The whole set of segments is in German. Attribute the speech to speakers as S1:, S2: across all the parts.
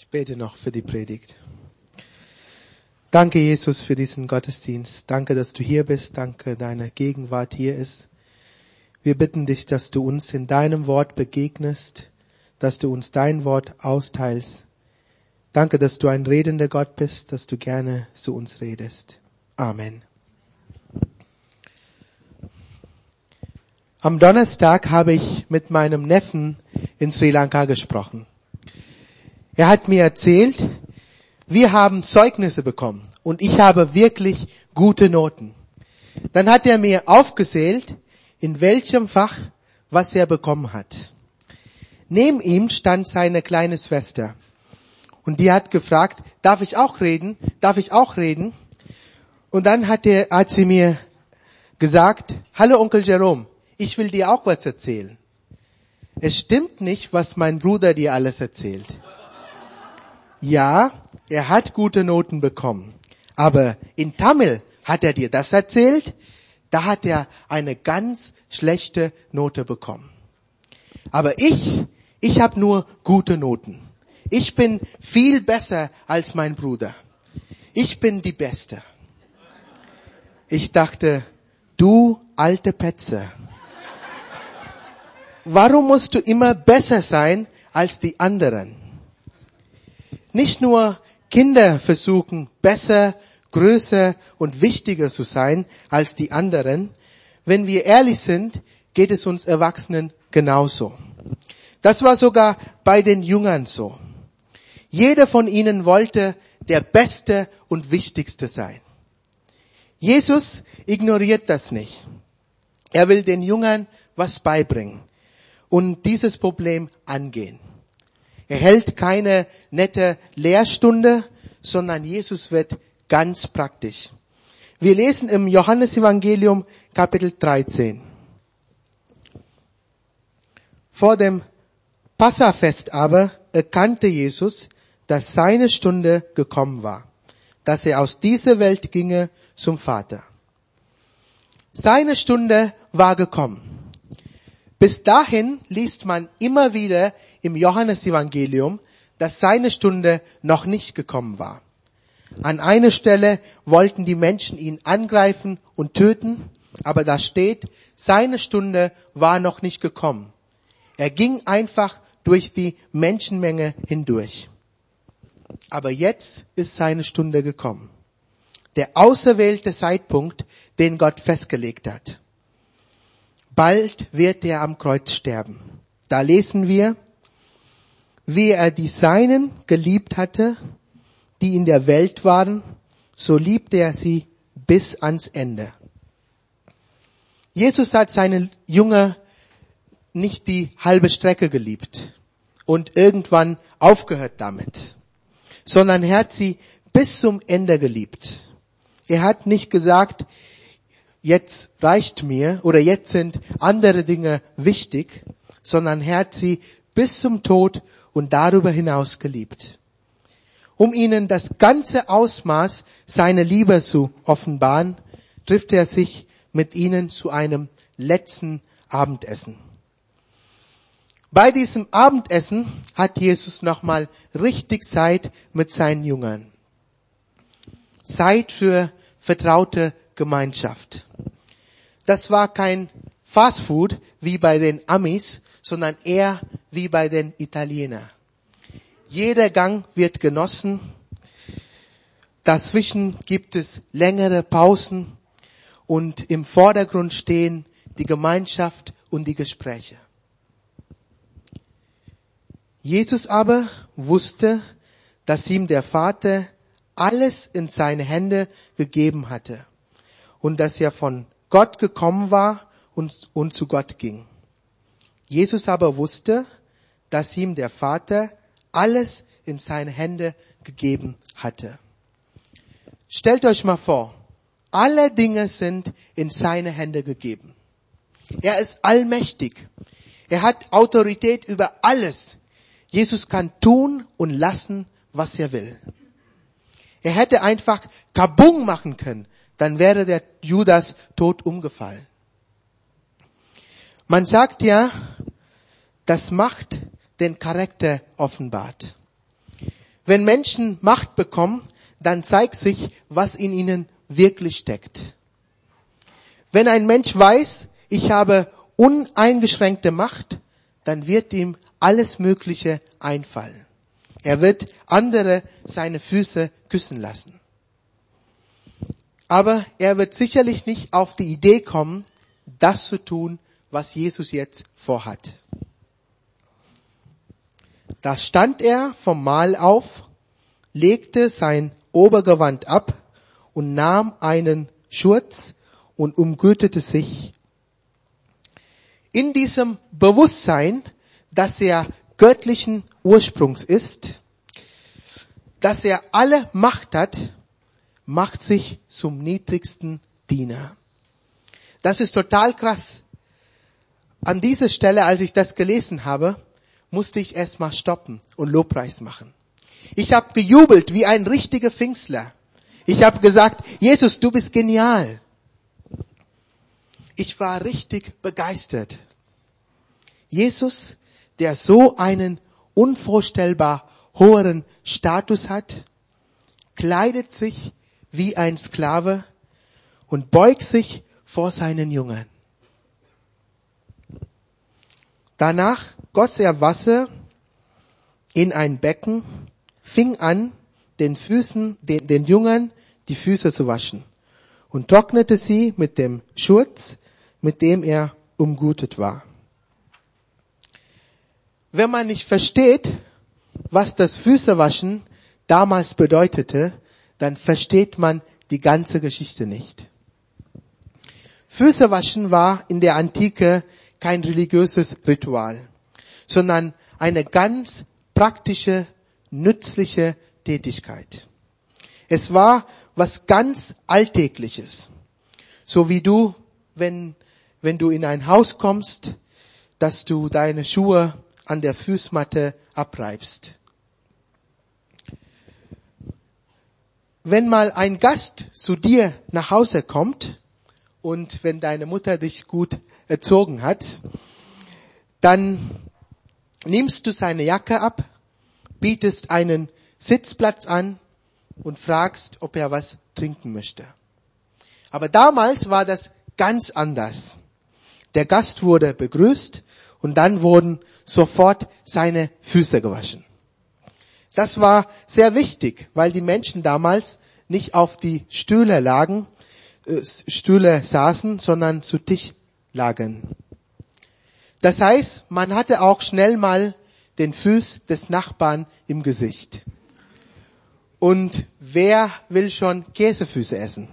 S1: Ich bete noch für die Predigt. Danke, Jesus, für diesen Gottesdienst. Danke, dass du hier bist. Danke, deine Gegenwart hier ist. Wir bitten dich, dass du uns in deinem Wort begegnest, dass du uns dein Wort austeilst. Danke, dass du ein redender Gott bist, dass du gerne zu uns redest. Amen. Am Donnerstag habe ich mit meinem Neffen in Sri Lanka gesprochen. Er hat mir erzählt, wir haben Zeugnisse bekommen und ich habe wirklich gute Noten. Dann hat er mir aufgezählt, in welchem Fach was er bekommen hat. Neben ihm stand seine kleine Schwester und die hat gefragt, darf ich auch reden? Darf ich auch reden? Und dann hat, er, hat sie mir gesagt, hallo Onkel Jerome, ich will dir auch was erzählen. Es stimmt nicht, was mein Bruder dir alles erzählt. Ja, er hat gute Noten bekommen. Aber in Tamil hat er dir das erzählt? Da hat er eine ganz schlechte Note bekommen. Aber ich, ich habe nur gute Noten. Ich bin viel besser als mein Bruder. Ich bin die Beste. Ich dachte, du alte Petze. Warum musst du immer besser sein als die anderen? Nicht nur Kinder versuchen besser, größer und wichtiger zu sein als die anderen. Wenn wir ehrlich sind, geht es uns Erwachsenen genauso. Das war sogar bei den Jüngern so. Jeder von ihnen wollte der Beste und Wichtigste sein. Jesus ignoriert das nicht. Er will den Jüngern was beibringen und dieses Problem angehen. Er hält keine nette Lehrstunde, sondern Jesus wird ganz praktisch. Wir lesen im Johannesevangelium Kapitel 13. Vor dem Passafest aber erkannte Jesus, dass seine Stunde gekommen war, dass er aus dieser Welt ginge zum Vater. Seine Stunde war gekommen. Bis dahin liest man immer wieder im Johannesevangelium, dass seine Stunde noch nicht gekommen war. An einer Stelle wollten die Menschen ihn angreifen und töten, aber da steht, seine Stunde war noch nicht gekommen. Er ging einfach durch die Menschenmenge hindurch. Aber jetzt ist seine Stunde gekommen. Der auserwählte Zeitpunkt, den Gott festgelegt hat. Bald wird er am Kreuz sterben. Da lesen wir, wie er die Seinen geliebt hatte, die in der Welt waren, so liebte er sie bis ans Ende. Jesus hat seinen Jünger nicht die halbe Strecke geliebt und irgendwann aufgehört damit, sondern er hat sie bis zum Ende geliebt. Er hat nicht gesagt, jetzt reicht mir oder jetzt sind andere Dinge wichtig, sondern er hat sie bis zum Tod und darüber hinaus geliebt. Um ihnen das ganze Ausmaß seiner Liebe zu offenbaren, trifft er sich mit ihnen zu einem letzten Abendessen. Bei diesem Abendessen hat Jesus nochmal richtig Zeit mit seinen Jüngern. Zeit für vertraute Gemeinschaft. Das war kein Fastfood wie bei den Amis, sondern eher wie bei den Italienern. Jeder Gang wird genossen. Dazwischen gibt es längere Pausen und im Vordergrund stehen die Gemeinschaft und die Gespräche. Jesus aber wusste, dass ihm der Vater alles in seine Hände gegeben hatte und dass er von Gott gekommen war und, und zu Gott ging. Jesus aber wusste, dass ihm der Vater alles in seine Hände gegeben hatte. Stellt euch mal vor, alle Dinge sind in seine Hände gegeben. Er ist allmächtig. Er hat Autorität über alles. Jesus kann tun und lassen, was er will. Er hätte einfach Kabung machen können dann wäre der Judas tot umgefallen. Man sagt ja, das Macht den Charakter offenbart. Wenn Menschen Macht bekommen, dann zeigt sich, was in ihnen wirklich steckt. Wenn ein Mensch weiß, ich habe uneingeschränkte Macht, dann wird ihm alles Mögliche einfallen. Er wird andere seine Füße küssen lassen. Aber er wird sicherlich nicht auf die Idee kommen, das zu tun, was Jesus jetzt vorhat. Da stand er vom Mahl auf, legte sein Obergewand ab und nahm einen Schurz und umgürtete sich. In diesem Bewusstsein, dass er göttlichen Ursprungs ist, dass er alle Macht hat, macht sich zum niedrigsten Diener. Das ist total krass. An dieser Stelle, als ich das gelesen habe, musste ich erstmal stoppen und Lobpreis machen. Ich habe gejubelt wie ein richtiger Pfingstler. Ich habe gesagt, Jesus, du bist genial. Ich war richtig begeistert. Jesus, der so einen unvorstellbar hohen Status hat, kleidet sich wie ein Sklave und beugt sich vor seinen Jüngern. Danach goss er Wasser in ein Becken, fing an, den Füßen, den, den Jüngern die Füße zu waschen und trocknete sie mit dem Schurz, mit dem er umgutet war. Wenn man nicht versteht, was das Füßewaschen damals bedeutete, dann versteht man die ganze Geschichte nicht. Füßewaschen war in der Antike kein religiöses Ritual, sondern eine ganz praktische, nützliche Tätigkeit. Es war was ganz Alltägliches. So wie du, wenn, wenn du in ein Haus kommst, dass du deine Schuhe an der Fußmatte abreibst. Wenn mal ein Gast zu dir nach Hause kommt und wenn deine Mutter dich gut erzogen hat, dann nimmst du seine Jacke ab, bietest einen Sitzplatz an und fragst, ob er was trinken möchte. Aber damals war das ganz anders. Der Gast wurde begrüßt und dann wurden sofort seine Füße gewaschen. Das war sehr wichtig, weil die Menschen damals nicht auf die Stühle lagen, äh, Stühle saßen, sondern zu Tisch lagen. Das heißt, man hatte auch schnell mal den Fuß des Nachbarn im Gesicht. Und wer will schon Käsefüße essen?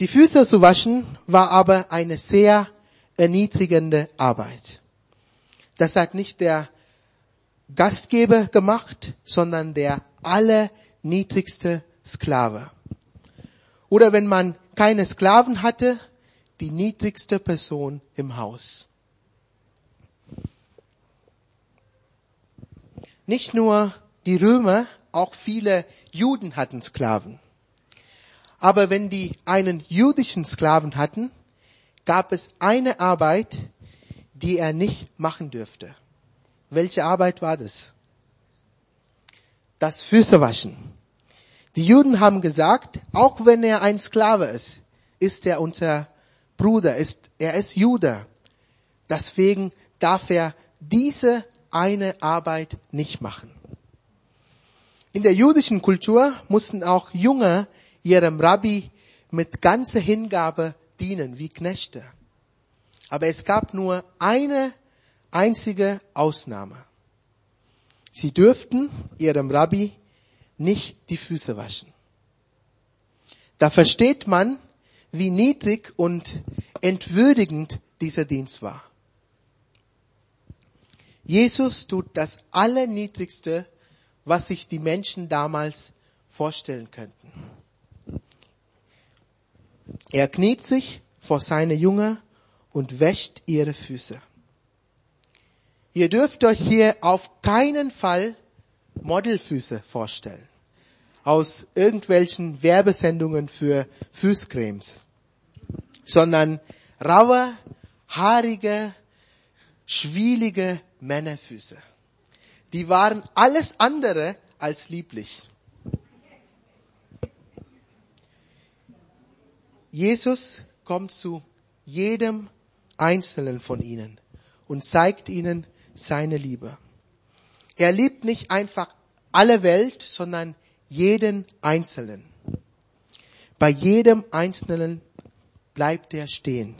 S1: Die Füße zu waschen war aber eine sehr erniedrigende Arbeit. Das hat nicht der Gastgeber gemacht, sondern der allerniedrigste Sklave. Oder wenn man keine Sklaven hatte, die niedrigste Person im Haus. Nicht nur die Römer, auch viele Juden hatten Sklaven. Aber wenn die einen jüdischen Sklaven hatten, gab es eine Arbeit, die er nicht machen dürfte. Welche Arbeit war das? Das Füßewaschen. Die Juden haben gesagt, auch wenn er ein Sklave ist, ist er unser Bruder, ist, er ist Jude. Deswegen darf er diese eine Arbeit nicht machen. In der jüdischen Kultur mussten auch Junge ihrem Rabbi mit ganzer Hingabe dienen wie Knechte. Aber es gab nur eine einzige Ausnahme. Sie dürften ihrem Rabbi nicht die Füße waschen. Da versteht man, wie niedrig und entwürdigend dieser Dienst war. Jesus tut das Allerniedrigste, was sich die Menschen damals vorstellen könnten. Er kniet sich vor seine Jünger und wäscht ihre Füße. Ihr dürft euch hier auf keinen Fall Modelfüße vorstellen. Aus irgendwelchen Werbesendungen für Fußcremes. Sondern raue, haarige, schwielige Männerfüße. die waren alles andere als lieblich. Jesus kommt zu jedem einzelnen von ihnen und zeigt ihnen seine Liebe. Er liebt nicht einfach alle Welt, sondern jeden Einzelnen. Bei jedem Einzelnen bleibt er stehen.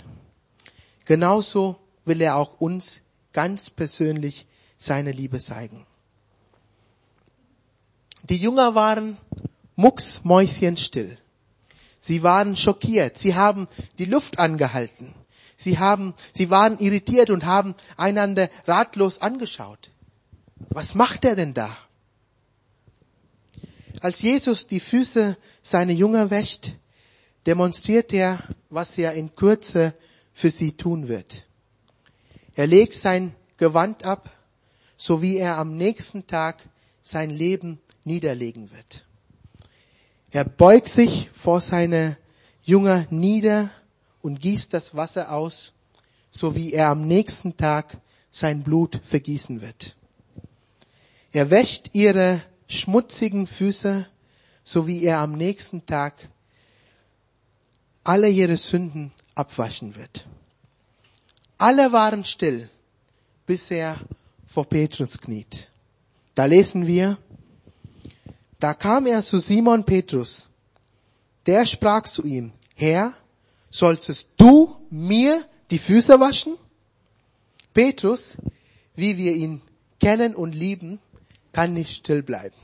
S1: Genauso will er auch uns ganz persönlich seine Liebe zeigen. Die Jünger waren mucksmäuschenstill. Sie waren schockiert. Sie haben die Luft angehalten. Sie haben, sie waren irritiert und haben einander ratlos angeschaut. Was macht er denn da? Als Jesus die Füße seiner Jünger wäscht, demonstriert er, was er in Kürze für sie tun wird. Er legt sein Gewand ab, so wie er am nächsten Tag sein Leben niederlegen wird. Er beugt sich vor seine Jünger nieder und gießt das Wasser aus, so wie er am nächsten Tag sein Blut vergießen wird. Er wäscht ihre schmutzigen Füße, so wie er am nächsten Tag alle ihre Sünden abwaschen wird. Alle waren still, bis er vor Petrus kniet. Da lesen wir, da kam er zu Simon Petrus. Der sprach zu ihm, Herr, solltest du mir die Füße waschen? Petrus, wie wir ihn kennen und lieben, kann nicht still bleiben.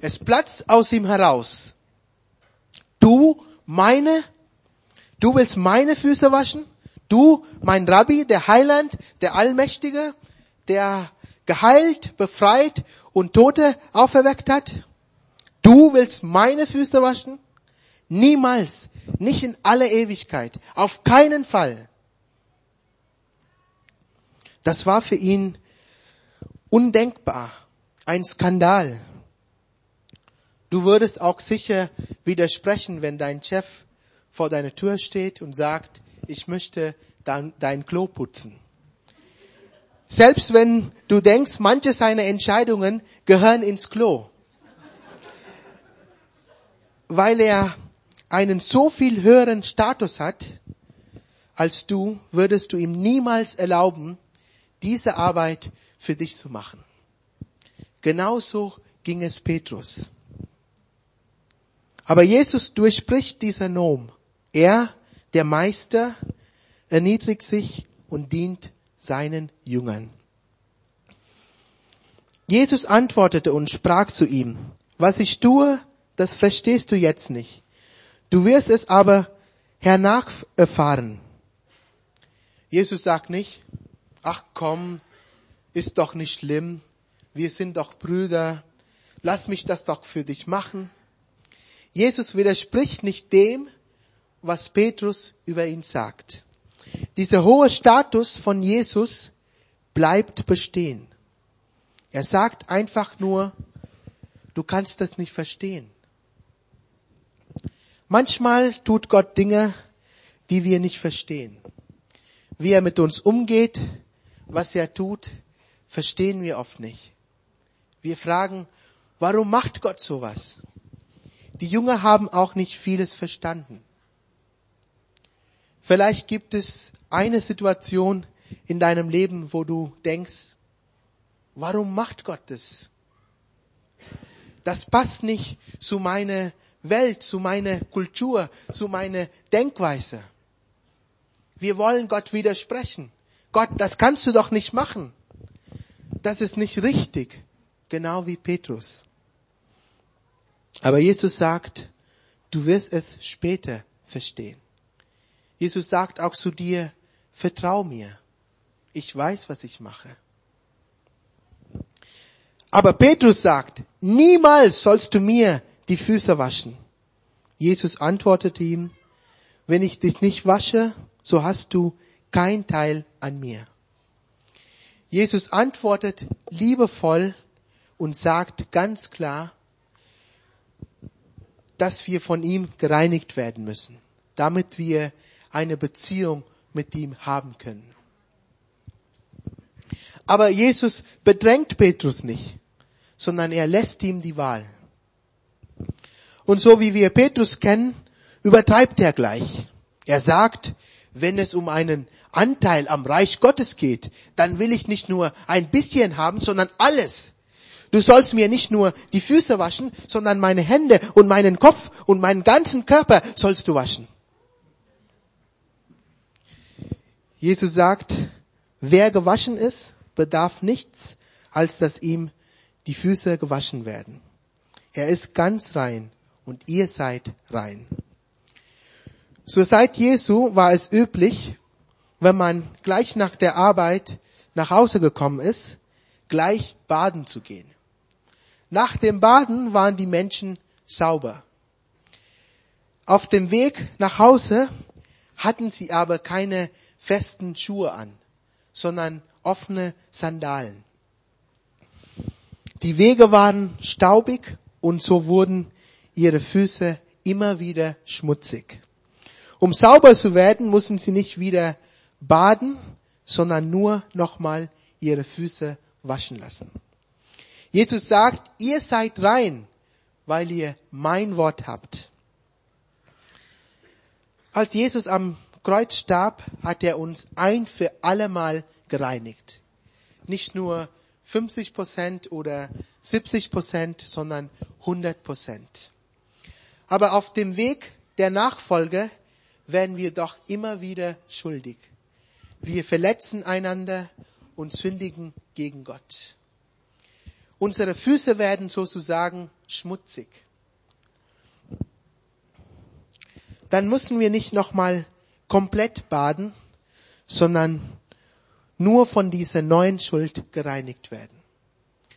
S1: Es platzt aus ihm heraus. Du, meine, du willst meine Füße waschen? Du, mein Rabbi, der Heiland, der Allmächtige, der geheilt, befreit und Tote auferweckt hat? Du willst meine Füße waschen? Niemals. Nicht in aller Ewigkeit. Auf keinen Fall. Das war für ihn undenkbar. Ein Skandal. Du würdest auch sicher widersprechen, wenn dein Chef vor deiner Tür steht und sagt, ich möchte dein, dein Klo putzen. Selbst wenn du denkst, manche seiner Entscheidungen gehören ins Klo. Weil er einen so viel höheren Status hat als du, würdest du ihm niemals erlauben, diese Arbeit für dich zu machen. Genauso ging es Petrus. Aber Jesus durchbricht dieser Norm. Er, der Meister, erniedrigt sich und dient seinen Jüngern. Jesus antwortete und sprach zu ihm, was ich tue, das verstehst du jetzt nicht. Du wirst es aber hernach erfahren. Jesus sagt nicht, ach komm, ist doch nicht schlimm, wir sind doch Brüder, lass mich das doch für dich machen. Jesus widerspricht nicht dem, was Petrus über ihn sagt. Dieser hohe Status von Jesus bleibt bestehen. Er sagt einfach nur, du kannst das nicht verstehen. Manchmal tut Gott Dinge, die wir nicht verstehen. Wie er mit uns umgeht, was er tut, verstehen wir oft nicht. Wir fragen, warum macht Gott sowas? Die Jünger haben auch nicht vieles verstanden. Vielleicht gibt es eine Situation in deinem Leben, wo du denkst, warum macht Gott das? Das passt nicht zu meiner Welt, zu meiner Kultur, zu meiner Denkweise. Wir wollen Gott widersprechen. Gott, das kannst du doch nicht machen. Das ist nicht richtig. Genau wie Petrus. Aber Jesus sagt, du wirst es später verstehen. Jesus sagt auch zu dir, vertrau mir. Ich weiß, was ich mache. Aber Petrus sagt, niemals sollst du mir die Füße waschen. Jesus antwortete ihm, wenn ich dich nicht wasche, so hast du kein Teil an mir. Jesus antwortet liebevoll und sagt ganz klar, dass wir von ihm gereinigt werden müssen, damit wir eine Beziehung mit ihm haben können. Aber Jesus bedrängt Petrus nicht, sondern er lässt ihm die Wahl. Und so wie wir Petrus kennen, übertreibt er gleich. Er sagt, wenn es um einen Anteil am Reich Gottes geht, dann will ich nicht nur ein bisschen haben, sondern alles. Du sollst mir nicht nur die Füße waschen, sondern meine Hände und meinen Kopf und meinen ganzen Körper sollst du waschen. Jesus sagt, wer gewaschen ist, bedarf nichts, als dass ihm die Füße gewaschen werden. Er ist ganz rein und ihr seid rein. Zur Zeit Jesu war es üblich, wenn man gleich nach der Arbeit nach Hause gekommen ist, gleich baden zu gehen. Nach dem Baden waren die Menschen sauber. Auf dem Weg nach Hause hatten sie aber keine festen Schuhe an, sondern offene Sandalen. Die Wege waren staubig und so wurden ihre Füße immer wieder schmutzig. Um sauber zu werden, mussten sie nicht wieder baden, sondern nur nochmal ihre Füße waschen lassen. Jesus sagt, ihr seid rein, weil ihr mein Wort habt. Als Jesus am Kreuz starb, hat er uns ein für allemal gereinigt. Nicht nur 50 Prozent oder 70 Prozent, sondern 100 Prozent. Aber auf dem Weg der Nachfolge werden wir doch immer wieder schuldig. Wir verletzen einander und sündigen gegen Gott. Unsere Füße werden sozusagen schmutzig. Dann müssen wir nicht nochmal komplett baden, sondern nur von dieser neuen Schuld gereinigt werden.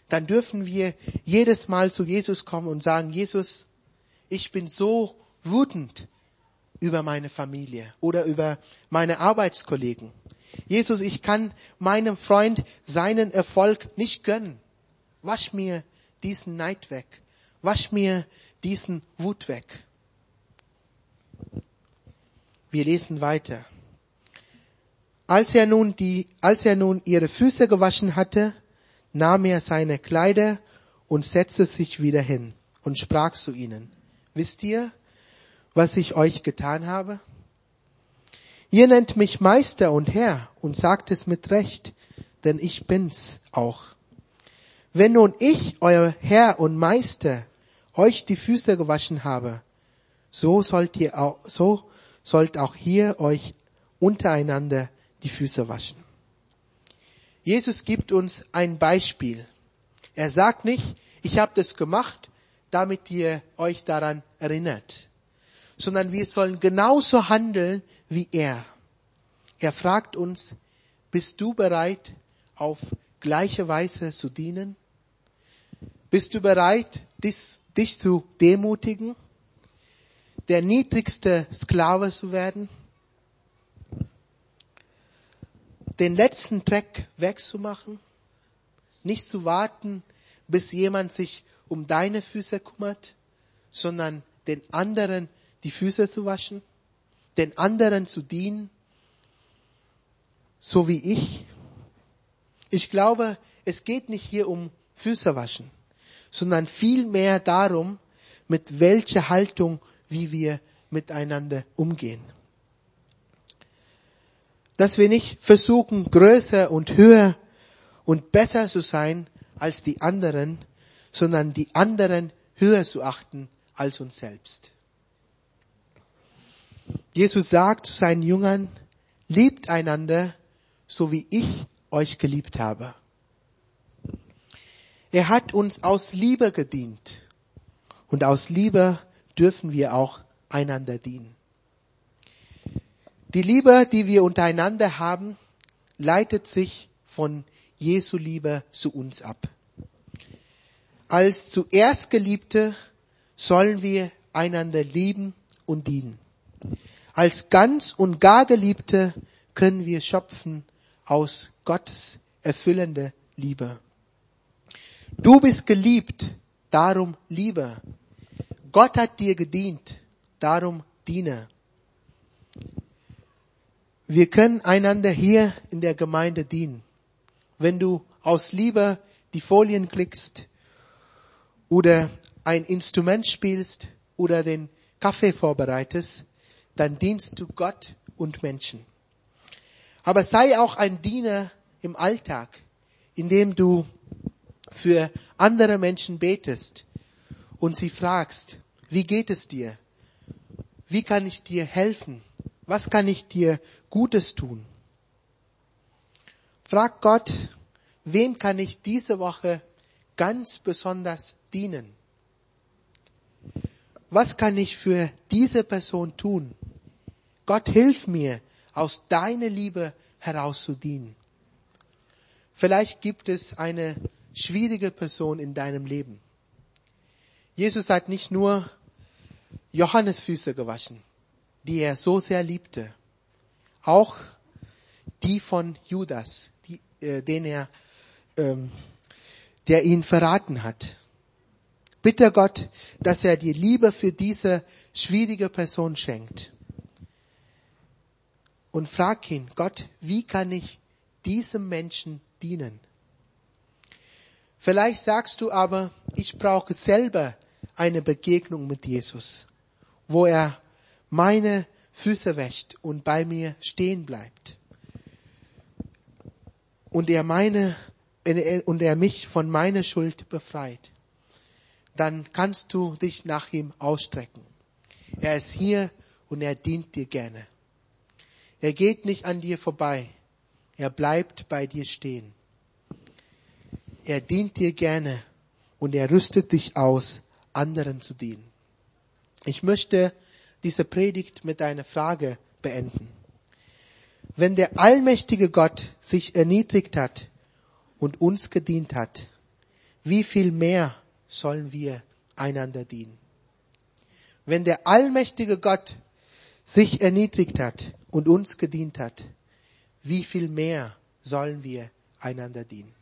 S1: Dann dürfen wir jedes Mal zu Jesus kommen und sagen, Jesus, ich bin so wütend über meine Familie oder über meine Arbeitskollegen. Jesus, ich kann meinem Freund seinen Erfolg nicht gönnen. Wasch mir diesen Neid weg. Wasch mir diesen Wut weg. Wir lesen weiter. Als er nun die, als er nun ihre Füße gewaschen hatte, nahm er seine Kleider und setzte sich wieder hin und sprach zu ihnen, wisst ihr, was ich euch getan habe? Ihr nennt mich Meister und Herr und sagt es mit Recht, denn ich bin's auch. Wenn nun ich, euer Herr und Meister, euch die Füße gewaschen habe, so sollt ihr auch, so sollt auch hier euch untereinander die Füße waschen. Jesus gibt uns ein Beispiel. Er sagt nicht, ich habe das gemacht, damit ihr euch daran erinnert sondern wir sollen genauso handeln wie er. Er fragt uns, bist du bereit, auf gleiche Weise zu dienen? Bist du bereit, dich, dich zu demutigen? Der niedrigste Sklave zu werden? Den letzten Dreck wegzumachen? Nicht zu warten, bis jemand sich um deine Füße kümmert, sondern den anderen die Füße zu waschen, den anderen zu dienen, so wie ich. Ich glaube, es geht nicht hier um Füße waschen, sondern vielmehr darum, mit welcher Haltung, wie wir miteinander umgehen. Dass wir nicht versuchen, größer und höher und besser zu sein als die anderen, sondern die anderen höher zu achten als uns selbst. Jesus sagt zu seinen Jüngern, liebt einander, so wie ich euch geliebt habe. Er hat uns aus Liebe gedient und aus Liebe dürfen wir auch einander dienen. Die Liebe, die wir untereinander haben, leitet sich von Jesu Liebe zu uns ab. Als zuerst Geliebte sollen wir einander lieben und dienen. Als ganz und gar Geliebte können wir schöpfen aus Gottes erfüllende Liebe. Du bist geliebt, darum liebe. Gott hat dir gedient, darum diene. Wir können einander hier in der Gemeinde dienen, wenn du aus Liebe die Folien klickst oder ein Instrument spielst oder den Kaffee vorbereitest, dann dienst du Gott und Menschen. Aber sei auch ein Diener im Alltag, indem du für andere Menschen betest und sie fragst, wie geht es dir? Wie kann ich dir helfen? Was kann ich dir Gutes tun? Frag Gott, wem kann ich diese Woche ganz besonders dienen? Was kann ich für diese Person tun? Gott, hilf mir, aus deiner Liebe heraus zu dienen. Vielleicht gibt es eine schwierige Person in deinem Leben. Jesus hat nicht nur Johannes Füße gewaschen, die er so sehr liebte, auch die von Judas, die, äh, den er, ähm, der ihn verraten hat. Bitte Gott, dass er die Liebe für diese schwierige Person schenkt. Und frag ihn, Gott, wie kann ich diesem Menschen dienen? Vielleicht sagst du aber, ich brauche selber eine Begegnung mit Jesus, wo er meine Füße wäscht und bei mir stehen bleibt. Und er meine, und er mich von meiner Schuld befreit. Dann kannst du dich nach ihm ausstrecken. Er ist hier und er dient dir gerne. Er geht nicht an dir vorbei. Er bleibt bei dir stehen. Er dient dir gerne und er rüstet dich aus, anderen zu dienen. Ich möchte diese Predigt mit einer Frage beenden. Wenn der allmächtige Gott sich erniedrigt hat und uns gedient hat, wie viel mehr sollen wir einander dienen? Wenn der allmächtige Gott sich erniedrigt hat und uns gedient hat, wie viel mehr sollen wir einander dienen?